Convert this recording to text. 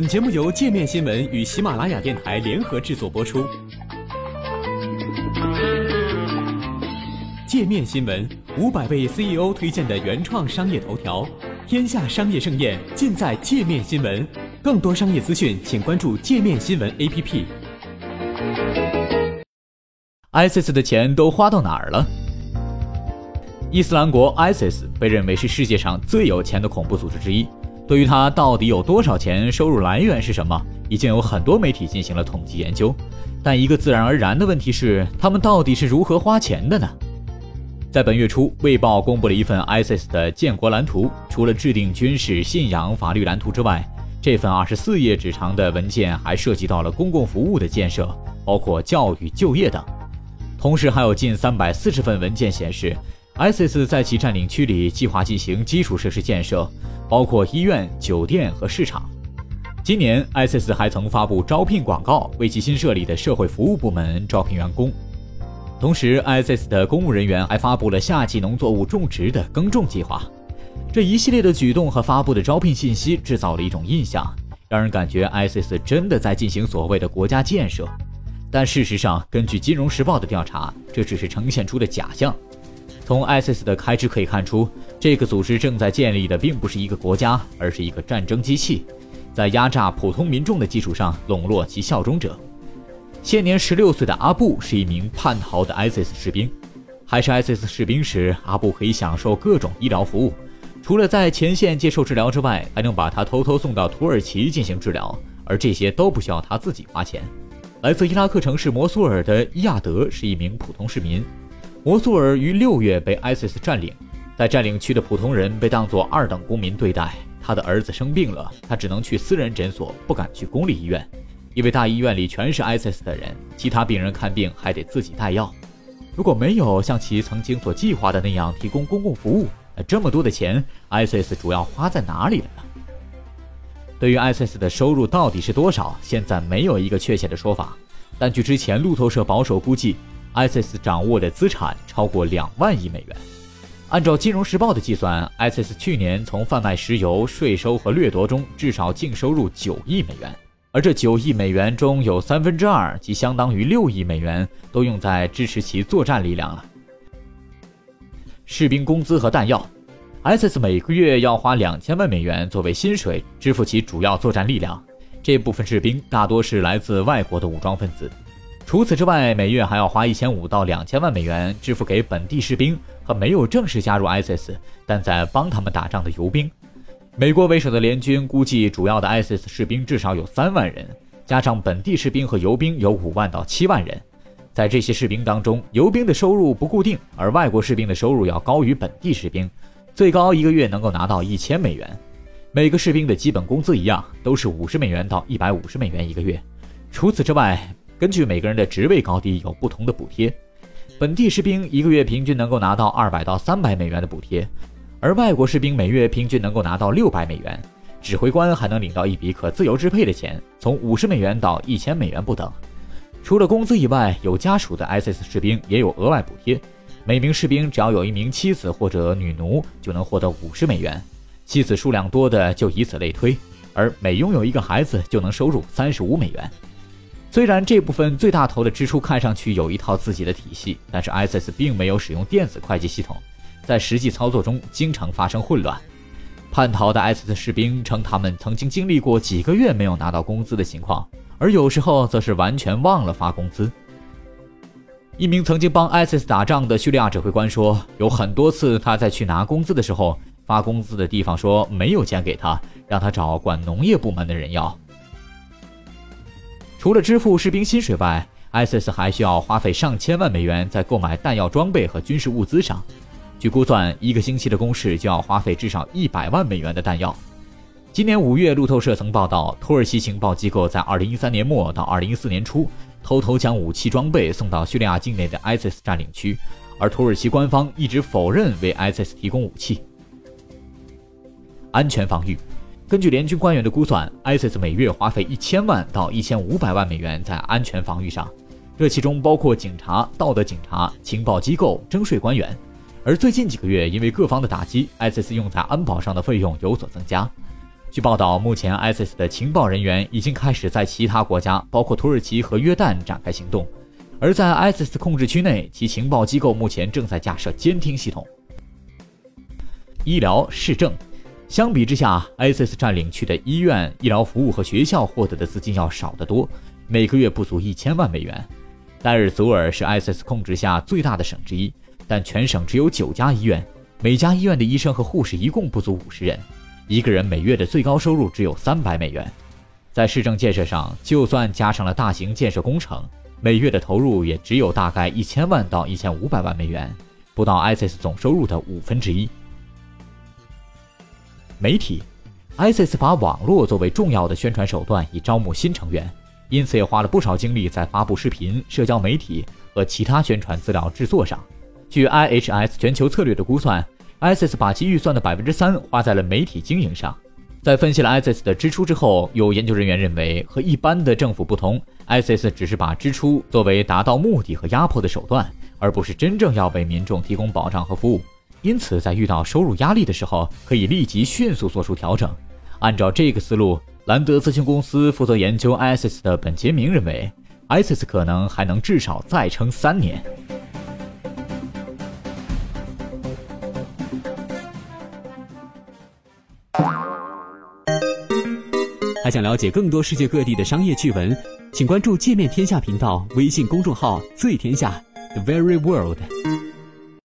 本节目由界面新闻与喜马拉雅电台联合制作播出。界面新闻五百位 CEO 推荐的原创商业头条，天下商业盛宴尽在界面新闻。更多商业资讯，请关注界面新闻 APP。ISIS 的钱都花到哪儿了？伊斯兰国 ISIS 被认为是世界上最有钱的恐怖组织之一。对于他到底有多少钱，收入来源是什么，已经有很多媒体进行了统计研究。但一个自然而然的问题是，他们到底是如何花钱的呢？在本月初，《卫报》公布了一份 ISIS 的建国蓝图。除了制定军事、信仰、法律蓝图之外，这份二十四页纸长的文件还涉及到了公共服务的建设，包括教育、就业等。同时，还有近三百四十份文件显示，ISIS 在其占领区里计划进行基础设施建设。包括医院、酒店和市场。今年，ISIS 还曾发布招聘广告，为其新设立的社会服务部门招聘员工。同时，ISIS 的公务人员还发布了夏季农作物种植的耕种计划。这一系列的举动和发布的招聘信息，制造了一种印象，让人感觉 ISIS 真的在进行所谓的国家建设。但事实上，根据《金融时报》的调查，这只是呈现出的假象。从 ISIS 的开支可以看出，这个组织正在建立的并不是一个国家，而是一个战争机器，在压榨普通民众的基础上笼络其效忠者。现年十六岁的阿布是一名叛逃的 ISIS 士兵，还是 ISIS 士兵时，阿布可以享受各种医疗服务，除了在前线接受治疗之外，还能把他偷偷送到土耳其进行治疗，而这些都不需要他自己花钱。来自伊拉克城市摩苏尔的伊亚德是一名普通市民。摩苏尔于六月被 ISIS 占领，在占领区的普通人被当作二等公民对待。他的儿子生病了，他只能去私人诊所，不敢去公立医院，因为大医院里全是 ISIS 的人，其他病人看病还得自己带药。如果没有像其曾经所计划的那样提供公共服务，那这么多的钱，ISIS 主要花在哪里了呢？对于 ISIS 的收入到底是多少，现在没有一个确切的说法。但据之前路透社保守估计。ISIS 掌握的资产超过两万亿美元。按照《金融时报》的计算，ISIS 去年从贩卖石油、税收和掠夺中至少净收入九亿美元，而这九亿美元中有三分之二，即相当于六亿美元，都用在支持其作战力量了。士兵工资和弹药，ISIS 每个月要花两千万美元作为薪水支付其主要作战力量，这部分士兵大多是来自外国的武装分子。除此之外，每月还要花一千五到两千万美元支付给本地士兵和没有正式加入 ISIS 但在帮他们打仗的游兵。美国为首的联军估计，主要的 ISIS 士兵至少有三万人，加上本地士兵和游兵有五万到七万人。在这些士兵当中，游兵的收入不固定，而外国士兵的收入要高于本地士兵，最高一个月能够拿到一千美元。每个士兵的基本工资一样，都是五十美元到一百五十美元一个月。除此之外，根据每个人的职位高低有不同的补贴，本地士兵一个月平均能够拿到二百到三百美元的补贴，而外国士兵每月平均能够拿到六百美元。指挥官还能领到一笔可自由支配的钱，从五十美元到一千美元不等。除了工资以外，有家属的 ISIS 士兵也有额外补贴，每名士兵只要有一名妻子或者女奴，就能获得五十美元，妻子数量多的就以此类推，而每拥有一个孩子就能收入三十五美元。虽然这部分最大头的支出看上去有一套自己的体系，但是 ISIS 并没有使用电子会计系统，在实际操作中经常发生混乱。叛逃的 ISIS 士兵称，他们曾经经历过几个月没有拿到工资的情况，而有时候则是完全忘了发工资。一名曾经帮 ISIS 打仗的叙利亚指挥官说，有很多次他在去拿工资的时候，发工资的地方说没有钱给他，让他找管农业部门的人要。除了支付士兵薪水外，ISIS 还需要花费上千万美元在购买弹药装备和军事物资上。据估算，一个星期的攻势就要花费至少一百万美元的弹药。今年五月，路透社曾报道，土耳其情报机构在2013年末到2014年初偷偷将武器装备送到叙利亚境内的 ISIS 占领区，而土耳其官方一直否认为 ISIS 提供武器。安全防御。根据联军官员的估算，ISIS 每月花费一千万到一千五百万美元在安全防御上，这其中包括警察、道德警察、情报机构、征税官员。而最近几个月，因为各方的打击，ISIS 用在安保上的费用有所增加。据报道，目前 ISIS 的情报人员已经开始在其他国家，包括土耳其和约旦展开行动，而在 ISIS 控制区内，其情报机构目前正在架设监听系统。医疗市政，相比之下，ISIS 占领区的医院、医疗服务和学校获得的资金要少得多，每个月不足一千万美元。代尔祖尔是 ISIS 控制下最大的省之一，但全省只有九家医院，每家医院的医生和护士一共不足五十人。一个人每月的最高收入只有三百美元，在市政建设上，就算加上了大型建设工程，每月的投入也只有大概一千万到一千五百万美元，不到 ISIS 总收入的五分之一。媒体，ISIS 把网络作为重要的宣传手段，以招募新成员，因此也花了不少精力在发布视频、社交媒体和其他宣传资料制作上。据 IHS 全球策略的估算。ISIS 把其预算的百分之三花在了媒体经营上。在分析了 ISIS 的支出之后，有研究人员认为，和一般的政府不同，ISIS 只是把支出作为达到目的和压迫的手段，而不是真正要为民众提供保障和服务。因此，在遇到收入压力的时候，可以立即迅速做出调整。按照这个思路，兰德咨询公司负责研究 ISIS 的本杰明认为，ISIS 可能还能至少再撑三年。还想了解更多世界各地的商业趣闻，请关注“界面天下”频道微信公众号“最天下 The Very World”。